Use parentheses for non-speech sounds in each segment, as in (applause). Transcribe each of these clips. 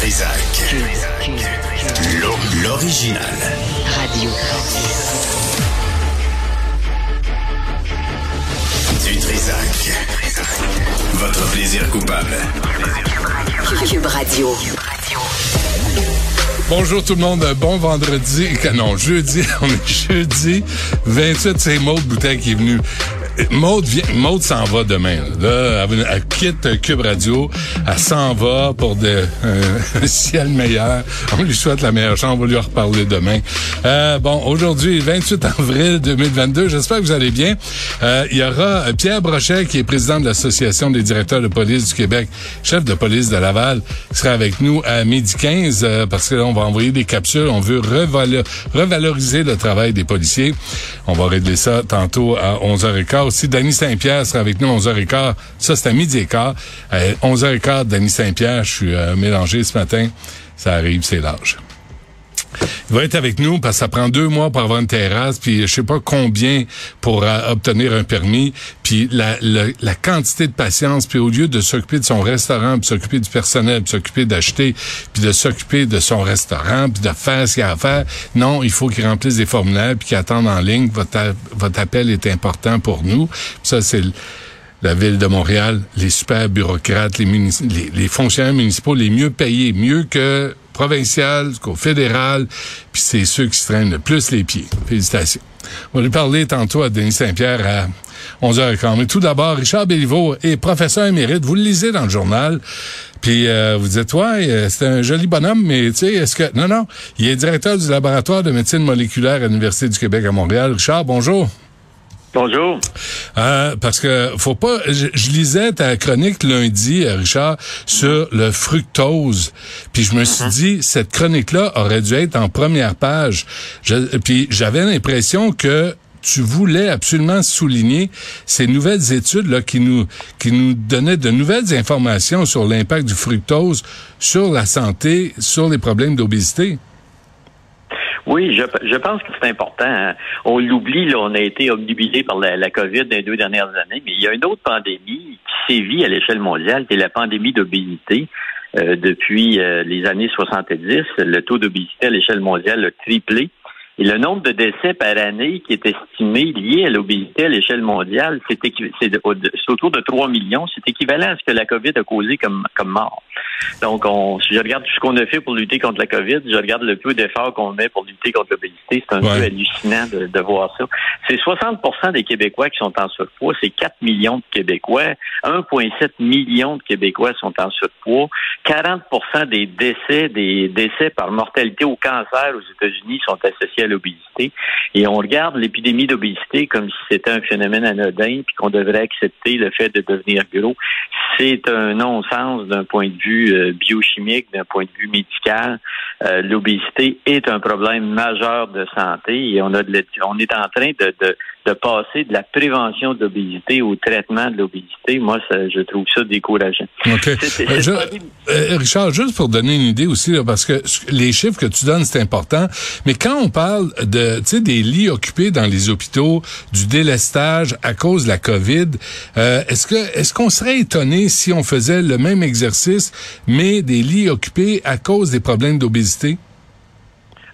Trisac. L'original. Radio. Du Trisac. Votre plaisir coupable. Cube Radio. Bonjour tout le monde, bon vendredi, non, jeudi, (laughs) on est jeudi 28, c'est Maude Bouteille qui est venu. Maude, Maude s'en va demain. Là, elle, elle quitte Cube Radio, elle s'en va pour de, euh, (laughs) un ciel meilleur. On lui souhaite la meilleure chance, on va lui en reparler demain. Euh, bon, aujourd'hui, 28 avril 2022, j'espère que vous allez bien. Euh, il y aura Pierre Brochet, qui est président de l'Association des directeurs de police du Québec, chef de police de Laval, qui sera avec nous à midi 15, euh, parce que là, on va envoyer des capsules. On veut revalo- revaloriser le travail des policiers. On va régler ça tantôt à 11h15. Aussi, Danny Saint-Pierre sera avec nous à 11h15. Ça, c'est à midi et quart. À 11h15, Danny Saint-Pierre, je suis euh, mélangé ce matin. Ça arrive, c'est l'âge. Il va être avec nous parce que ça prend deux mois pour avoir une terrasse, puis je sais pas combien pour euh, obtenir un permis, puis la, la, la quantité de patience, puis au lieu de s'occuper de son restaurant, puis s'occuper du personnel, puis s'occuper d'acheter, puis de s'occuper de son restaurant, puis de faire ce qu'il a à faire, non, il faut qu'il remplisse des formulaires, puis qu'il attende en ligne. Votre, votre appel est important pour nous. Ça, c'est la ville de Montréal, les super bureaucrates, les, les, les fonctionnaires municipaux les mieux payés, mieux que provincial, qu'au fédéral, puis c'est ceux qui se traînent le plus les pieds. Félicitations. On va lui parler tantôt à Denis Saint-Pierre à 11h15. Mais tout d'abord, Richard Béliveau est professeur émérite. Vous le lisez dans le journal. Puis euh, vous dites, ouais, euh, c'est un joli bonhomme, mais tu sais, est-ce que... Non, non, il est directeur du laboratoire de médecine moléculaire à l'Université du Québec à Montréal. Richard, bonjour. Bonjour. Euh, parce que faut pas. Je, je lisais ta chronique lundi, euh, Richard, sur le fructose. Puis je me suis dit, cette chronique-là aurait dû être en première page. Je- puis j'avais l'impression que tu voulais absolument souligner ces nouvelles études là qui nous qui nous donnaient de nouvelles informations sur l'impact du fructose sur la santé, sur les problèmes d'obésité. Oui, je, je pense que c'est important. hein. On l'oublie, là, on a été obnubilé par la, la COVID dans les deux dernières années, mais il y a une autre pandémie qui sévit à l'échelle mondiale, qui est la pandémie d'obésité. Euh, depuis euh, les années 70, le taux d'obésité à l'échelle mondiale a triplé. Et le nombre de décès par année qui est estimé lié à l'obésité à l'échelle mondiale, c'est autour de 3 millions. C'est équivalent à ce que la COVID a causé comme, comme mort. Donc, on, si je regarde tout ce qu'on a fait pour lutter contre la COVID, je regarde le peu d'efforts qu'on met pour lutter contre l'obésité. C'est un Ouais. peu hallucinant de, de voir ça. C'est 60% des Québécois qui sont en surpoids. C'est 4 millions de Québécois. 1,7 million de Québécois sont en surpoids. 40% des décès, des décès par mortalité au cancer aux États-Unis sont associés à l'obésité. Et on regarde l'épidémie d'obésité comme si c'était un phénomène anodin, puis qu'on devrait accepter le fait de devenir gros. C'est un non-sens d'un point de vue euh, biochimique, d'un point de vue médical. Euh, L'obésité est un problème majeur de santé et on a de on est en train de, de passer de la prévention de l'obésité au traitement de l'obésité. Moi, ça, je trouve ça décourageant. OK. C'est- c'est- Euh, je- euh, Richard, juste pour donner une idée aussi, là, parce que les chiffres que tu donnes, c'est important, mais quand on parle de, tu sais, des lits occupés dans les hôpitaux, du délestage à cause de la COVID, euh, est-ce que, est-ce qu'on serait étonné si on faisait le même exercice, mais des lits occupés à cause des problèmes d'obésité?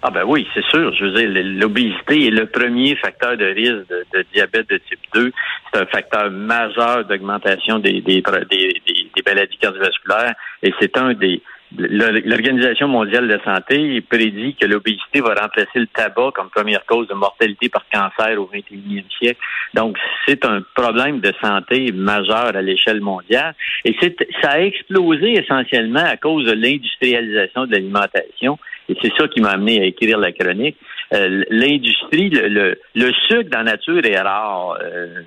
Ah ben oui, c'est sûr. Je veux dire, l'obésité est le premier facteur de risque de, diabète de type 2. C'est un facteur majeur d'augmentation des, des, des, des- maladies cardiovasculaires et c'est un des L'Organisation mondiale de la santé prédit que l'obésité va remplacer le tabac comme première cause de mortalité par cancer au 21e siècle. Donc, c'est un problème de santé majeur à l'échelle mondiale. Et ça a explosé essentiellement à cause de l'industrialisation de l'alimentation. Et c'est ça qui m'a amené à écrire la chronique. Euh, l'industrie, le, le, le sucre dans la nature est rare. Euh,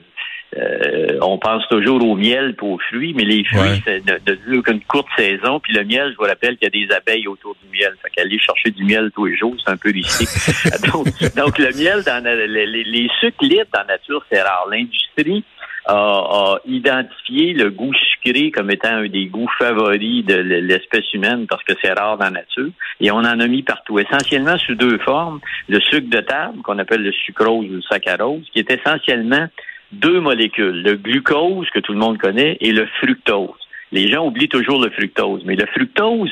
euh, on pense toujours au miel et aux fruits, mais les fruits, Ouais. c'est dure qu'une courte saison. Puis le miel, je vous rappelle qu'il y a des abeilles autour du miel. Fait qu'aller chercher du miel tous les jours, c'est un peu risqué. (laughs) donc, donc, le miel, dans la- les, les, les sucres libres dans la nature, c'est rare. L'industrie a, a identifié le goût sucré comme étant un des goûts favoris de l'espèce humaine parce que c'est rare dans la nature. Et on en a mis partout, essentiellement sous deux formes. Le sucre de table, qu'on appelle le sucrose ou le saccharose, qui est essentiellement deux molécules, le glucose, que tout le monde connaît, et le fructose. Les gens oublient toujours le fructose, mais le fructose,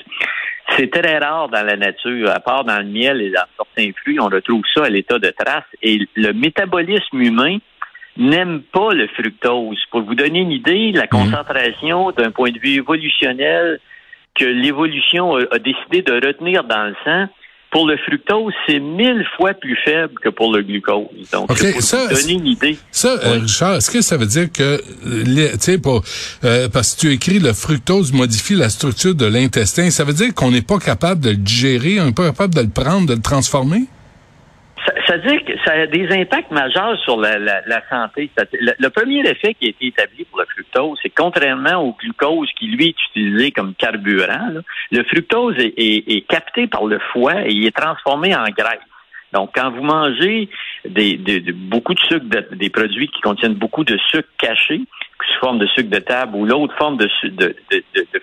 C'est très rare dans la nature, à part dans le miel et dans certains fruits, on retrouve ça à l'état de trace. Et le métabolisme humain n'aime pas le fructose. Pour vous donner une idée, la concentration d'un point de vue évolutionnel que l'évolution a, décidé de retenir dans le sang, pour le fructose, c'est mille fois plus faible que pour le glucose. Donc, pour vous donner une idée. Ça, euh, Richard, est-ce que ça veut dire que, tu sais, euh, parce que tu écris le fructose modifie la structure de l'intestin, ça veut dire qu'on n'est pas capable de le digérer, on n'est pas capable de le prendre, de le transformer? Ça, veut dire que ça a des impacts majeurs sur la, santé. Le, premier effet qui a été établi pour le fructose, c'est contrairement au glucose qui, lui, est utilisé comme carburant, le fructose est, capté par le foie et il est transformé en graisse. Donc, quand vous mangez des, beaucoup de sucre, des produits qui contiennent beaucoup de sucre caché, forme de sucre de table ou l'autre forme de, de,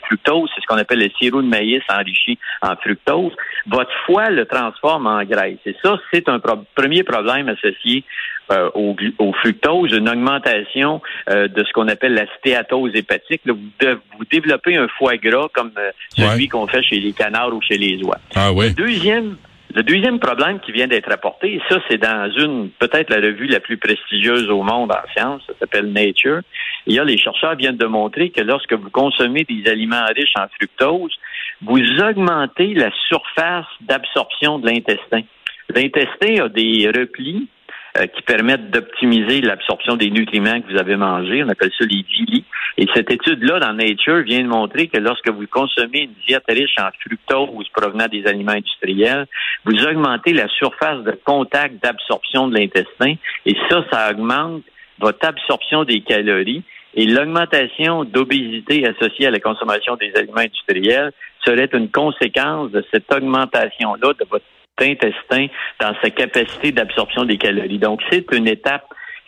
fructose, c'est ce qu'on appelle le sirop de maïs enrichi en fructose, votre foie le transforme en graisse. Et ça, c'est un premier problème associé euh, au, fructose, une augmentation euh, de ce qu'on appelle la stéatose hépatique. vous, vous, développez un foie gras comme euh, celui qu'on fait chez les canards ou chez les oies. Ah oui. Deuxième le deuxième problème qui vient d'être apporté, et ça c'est dans une, peut-être la revue la plus prestigieuse au monde en sciences, ça s'appelle Nature, y a les chercheurs viennent de montrer que lorsque vous consommez des aliments riches en fructose, vous augmentez la surface d'absorption de l'intestin. L'intestin a des replis euh, qui permettent d'optimiser l'absorption des nutriments que vous avez mangés. On appelle ça les villi. Et cette étude-là dans Nature vient de montrer que lorsque vous consommez une diète riche en fructose provenant des aliments industriels, vous augmentez la surface de contact d'absorption de l'intestin. Et ça, ça augmente votre absorption des calories. Et l'augmentation d'obésité associée à la consommation des aliments industriels serait une conséquence de cette augmentation-là de votre intestin dans sa capacité d'absorption des calories. Donc, c'est une étape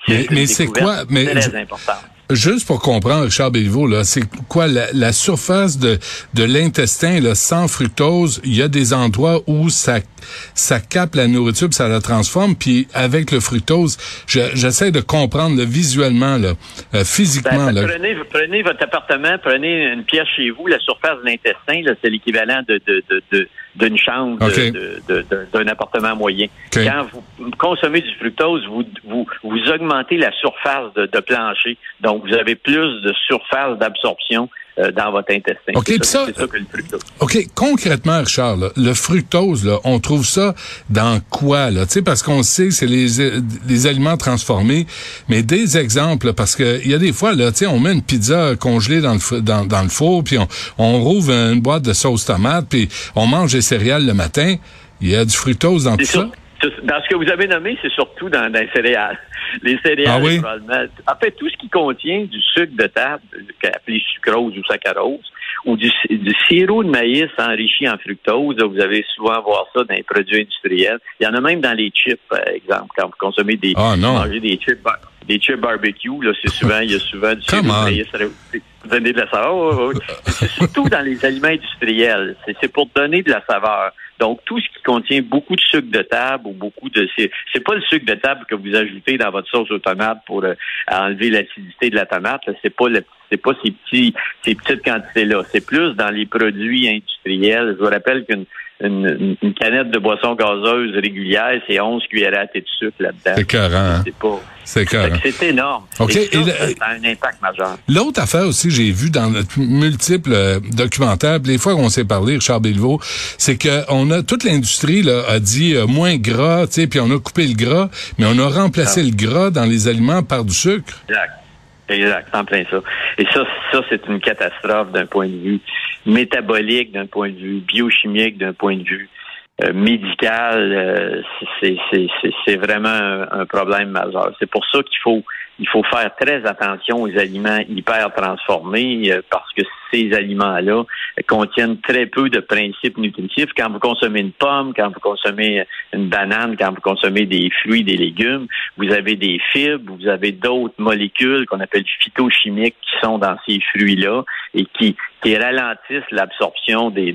mais, c'est quoi? Mais très importante. Juste pour comprendre, Richard Béliveau, là, c'est quoi la, surface de, de l'intestin là, sans fructose? Il y a des endroits où ça, ça capte la nourriture, puis ça la transforme, puis avec le fructose, j'essaie de comprendre visuellement, là, euh, physiquement. Ben, prenez, prenez votre appartement, prenez une pièce chez vous, la surface de l'intestin, c'est l'équivalent de, de, de, d'une chambre d'un appartement moyen. Quand vous consommez du fructose, vous, vous, vous augmentez la surface de, plancher. Donc, vous avez plus de surface d'absorption euh, dans votre intestin. C'est ça, ça, que le fructose. OK, concrètement, Richard, le fructose, là, on trouve ça dans quoi? Là? parce qu'on sait que c'est les, les aliments transformés, mais des exemples, parce que il y a des fois, là, on met une pizza congelée dans le, dans, dans le four, puis on, on rouvre une boîte de sauce tomate, puis on mange des céréales le matin. Il y a du fructose dans tout ça? Dans ce que vous avez nommé, c'est surtout dans, les céréales. Les céréales, ah probablement. En fait, tout ce qui contient du sucre de table, appelé sucrose ou saccharose, ou du, sirop de maïs enrichi en fructose, vous avez souvent voir ça dans les produits industriels. Il y en a même dans les chips, par exemple, quand vous consommez des, ah, mangez des chips, des chips barbecue, là, c'est souvent, il y a souvent du maïs. Donner de la saveur. c'est surtout dans les aliments industriels. C'est pour donner de la saveur. Donc, tout ce qui contient beaucoup de sucre de table ou beaucoup de... C'est pas le sucre de table que vous ajoutez dans votre sauce aux tomates pour euh, enlever l'acidité de la tomate. C'est pas le c'est pas ces petits ces petites quantités-là. C'est plus dans les produits industriels. Je vous rappelle qu'une une, canette de boisson gazeuse régulière, c'est 11 cuillères à thé de sucre là-dedans. C'est carré, hein? C'est pas. C'est C'est énorme. OK. Et ça, ça, a un impact majeur. L'autre affaire aussi, j'ai vu dans multiples euh, documentaires, les fois qu'on s'est parlé, Richard Belvaux, c'est que on a toute l'industrie là a dit euh, moins gras, tu sais, puis on a coupé le gras, mais on a remplacé ah. le gras dans les aliments par du sucre. Exact. Exact, en plein ça. Et ça, ça c'est une catastrophe d'un point de vue métabolique, d'un point de vue biochimique, d'un point de vue euh, médical. Euh, c'est vraiment un, problème majeur. C'est pour ça qu'il faut il faut faire très attention aux aliments hyper transformés euh, parce que ces aliments-là contiennent très peu de principes nutritifs. Quand vous consommez une pomme, quand vous consommez une banane, quand vous consommez des fruits, des légumes, vous avez des fibres, vous avez d'autres molécules qu'on appelle phytochimiques qui sont dans ces fruits-là et qui, ralentissent l'absorption des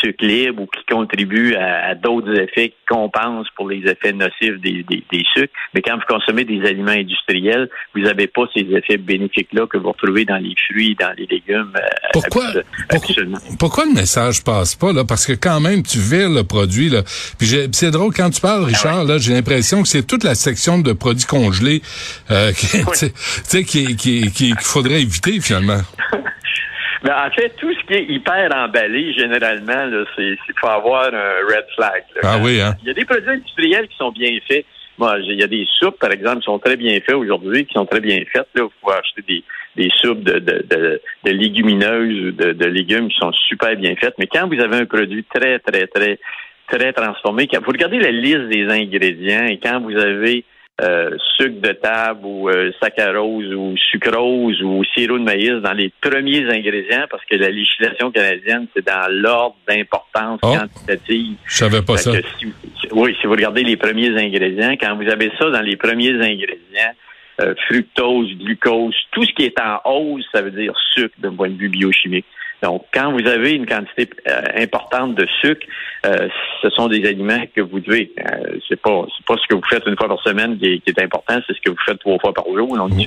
sucres libres ou qui contribuent à, d'autres effets qui compensent pour les effets nocifs des, des, sucres. Mais quand vous consommez des aliments industriels, vous n'avez pas ces effets bénéfiques-là que vous retrouvez dans les fruits, dans les légumes. Euh, pourquoi, pourquoi, pourquoi, le message passe pas, là? Parce que quand même, tu vires le produit, là. Puis c'est drôle, quand tu parles, Richard, là, j'ai l'impression que c'est toute la section de produits congelés euh, (laughs) qu'il qui, qui, qui, faudrait éviter, finalement. (laughs) Ben, en fait, tout ce qui est hyper emballé, généralement, c'est faut avoir un red flag. ah oui, hein? Il y a des produits industriels qui sont bien faits. Moi, il y a des soupes, par exemple, qui sont très bien faites aujourd'hui, qui sont très bien faites. Là, vous pouvez acheter des, des soupes de, de, de, de légumineuses ou de, de, légumes qui sont super bien faites. Mais quand vous avez un produit très, très, très, très transformé, quand vous regardez la liste des ingrédients et quand vous avez euh, sucre de table ou euh, saccharose ou sucrose ou sirop de maïs dans les premiers ingrédients parce que la législation canadienne, c'est dans l'ordre d'importance oh, quantitative. Je savais pas ça. oui, si vous regardez les premiers ingrédients, quand vous avez ça dans les premiers ingrédients, euh, fructose, glucose, tout ce qui est en hausse, ça veut dire sucre d'un point de vue biochimique. Donc, quand vous avez une quantité euh, importante de sucre, euh, ce sont des aliments que vous devez. Euh, c'est pas c'est pas ce que vous faites une fois par semaine qui est, important, c'est ce que vous faites trois fois par jour. Donc, ouais.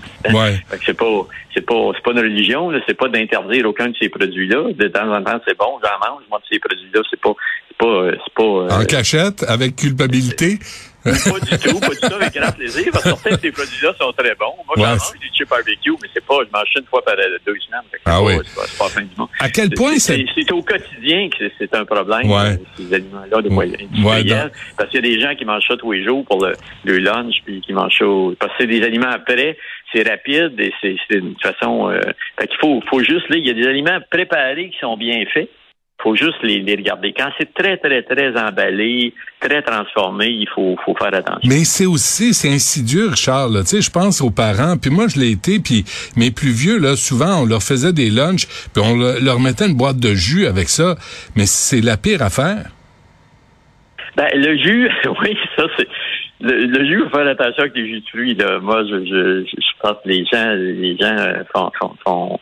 c'est pas c'est pas c'est pas une religion, c'est pas d'interdire aucun de ces produits-là. De temps en temps, c'est bon, j'en mange. Moi, de ces produits-là, c'est pas c'est pas c'est pas. en cachette, avec culpabilité. Pas du tout, pas du tout avec grand plaisir. Parce que certains de ces produits-là sont très bons. Moi, j'en mange du chip barbecue, mais c'est pas, je mange une fois par deux semaines. Ah oui. C'est pas, fin du monde. À quel point c'est... C'est au quotidien que c'est un problème, euh, ces aliments-là de moyens industriels. Parce qu'il y a des gens qui mangent ça tous les jours pour le, le lunch, puis qui mangent ça... Parce que c'est des aliments après, c'est rapide et c'est une façon... Euh, fait faut, faut juste... Là, il y a des aliments préparés qui sont bien faits faut juste les, regarder. Quand c'est très, très, très emballé, très transformé, il faut, faut faire attention. Mais c'est aussi, c'est insidieux, Richard. Tu sais, je pense aux parents, puis moi, je l'ai été, puis mes plus vieux, là, souvent, on leur faisait des lunchs, puis on leur mettait une boîte de jus avec ça. Mais c'est la pire affaire. Ben, le jus, (laughs) oui, ça, c'est... Le, jus, il faut faire attention avec les jus de fruits. Là. Moi, je, je, je pense que les gens, les gens euh, font, font, font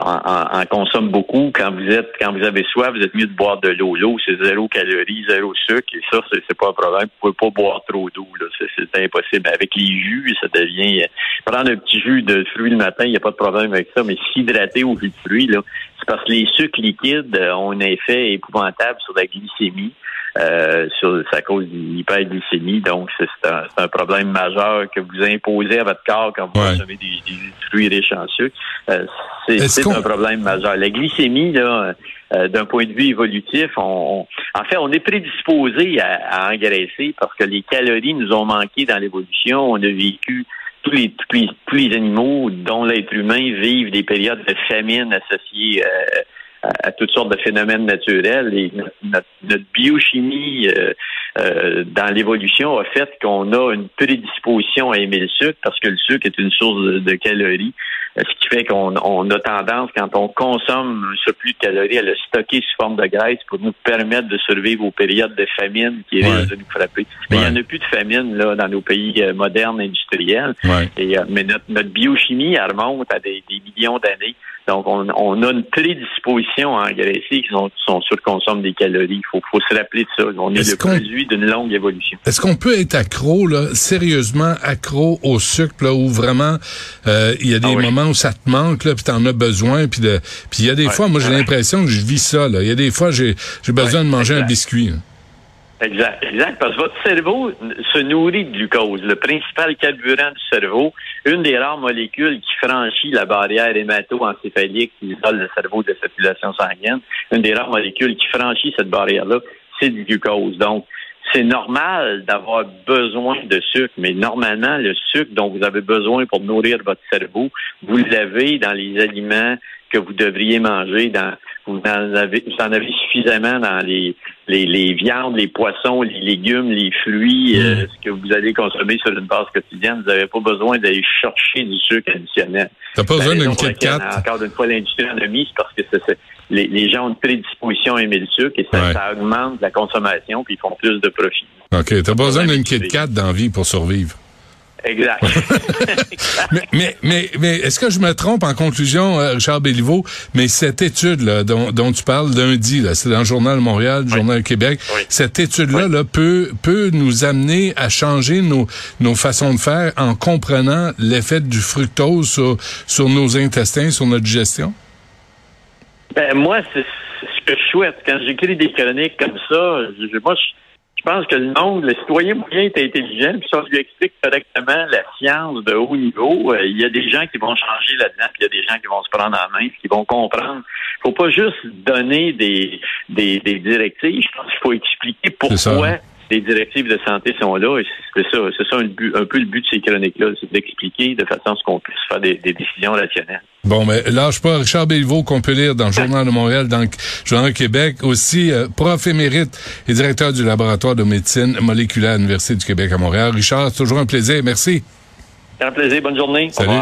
en, consomment beaucoup. Quand vous êtes, quand vous avez soif, vous êtes mieux de boire de l'eau. L'eau, c'est zéro calorie, zéro sucre, et ça, c'est, pas un problème. Vous pouvez pas boire trop d'eau. Là. C'est, impossible. Avec les jus, ça devient. Prendre un petit jus de fruits le matin, il n'y a pas de problème avec ça. Mais s'hydrater au jus de fruits, là, c'est parce que les sucres liquides ont un effet épouvantable sur la glycémie. Euh, sur sa cause d'hyperglycémie. Donc, c'est un, un, problème majeur que vous imposez à votre corps quand vous consommez des, des, fruits riches en sucre. Euh, c'est un problème majeur. La glycémie, là, euh, d'un point de vue évolutif, on, en fait, on est prédisposé à, à, engraisser parce que les calories nous ont manqué dans l'évolution. On a vécu tous les, tous les, animaux, dont l'être humain, vivent des périodes de famine associées euh, à, toutes sortes de phénomènes naturels. Et notre, biochimie euh, euh, dans l'évolution a fait qu'on a une prédisposition à aimer le sucre parce que le sucre est une source de, calories. Euh, ce qui fait qu'on a tendance, quand on consomme un surplus de calories, à le stocker sous forme de graisse pour nous permettre de survivre aux périodes de famine qui risquent de nous frapper. Mais il n'y en a plus de famine là dans nos pays modernes industriels. Et, mais notre, notre biochimie, elle remonte à des millions d'années. Donc, on, a une prédisposition à engraisser qui sont, sont consomment des calories. Il faut, faut, se rappeler de ça. On est, le produit d'une longue évolution. Est-ce qu'on peut être accro, là, sérieusement accro au sucre, là, où vraiment euh, il y a des ah moments où ça te manque, là, puis t'en as besoin, puis il y a des fois, moi j'ai l'impression que je vis ça. Là. Il y a des fois, j'ai j'ai besoin de manger un biscuit. Exact, exact, parce que votre cerveau se nourrit de glucose, le principal carburant du cerveau, une des rares molécules qui franchit la barrière hémato-encéphalique qui isole le cerveau de la circulation sanguine, une des rares molécules qui franchit cette barrière-là, c'est du glucose. Donc, c'est normal d'avoir besoin de sucre, mais normalement, le sucre dont vous avez besoin pour nourrir votre cerveau, vous l'avez dans les aliments que vous devriez manger dans vous en avez, vous en avez suffisamment dans les, les, les, viandes, les poissons, les légumes, les fruits, euh, mm. ce que vous allez consommer sur une base quotidienne. Vous n'avez pas besoin d'aller chercher du sucre additionnel. T'as pas besoin d'une Kit. Encore une fois, l'industrie en a mis, c'est parce que c'est, les, les, gens ont une prédisposition à aimer le sucre et ça, ça, augmente la consommation puis ils font plus de profit. OK. T'as pas besoin d'une Kit Kat dans vie pour survivre. Exact. (laughs) mais mais, mais, mais est-ce que je me trompe en conclusion, euh, Richard Béliveau, mais cette étude-là dont, dont tu parles lundi, là, c'est dans le Journal Montréal, le Journal Québec, cette étude-là là, peut, peut nous amener à changer nos, nos façons de faire en comprenant l'effet du fructose sur, sur nos intestins, sur notre digestion? Ben, moi, c'est ce que je souhaite. Quand j'écris des chroniques comme ça, je, moi, je, je pense que le monde, le citoyen moyen est intelligent, puis si on lui explique correctement la science de haut niveau, euh, il y a des gens qui vont changer là-dedans, puis il y a des gens qui vont se prendre en main, qui vont comprendre. Il faut pas juste donner des, des, des directives, je pense qu'il faut expliquer pourquoi les directives de santé sont là. Et c'est ça, c'est ça un, peu le but de ces chroniques-là, c'est d'expliquer de façon à ce qu'on puisse faire des, décisions rationnelles. Bon, mais lâche pas Richard Béliveau qu'on peut lire dans le Journal de Montréal, dans le Journal Québec, aussi euh, prof émérite et directeur du laboratoire de médecine moléculaire à l'Université du Québec à Montréal. Richard, c'est toujours un plaisir. Merci. Un plaisir. Bonne journée. Salut.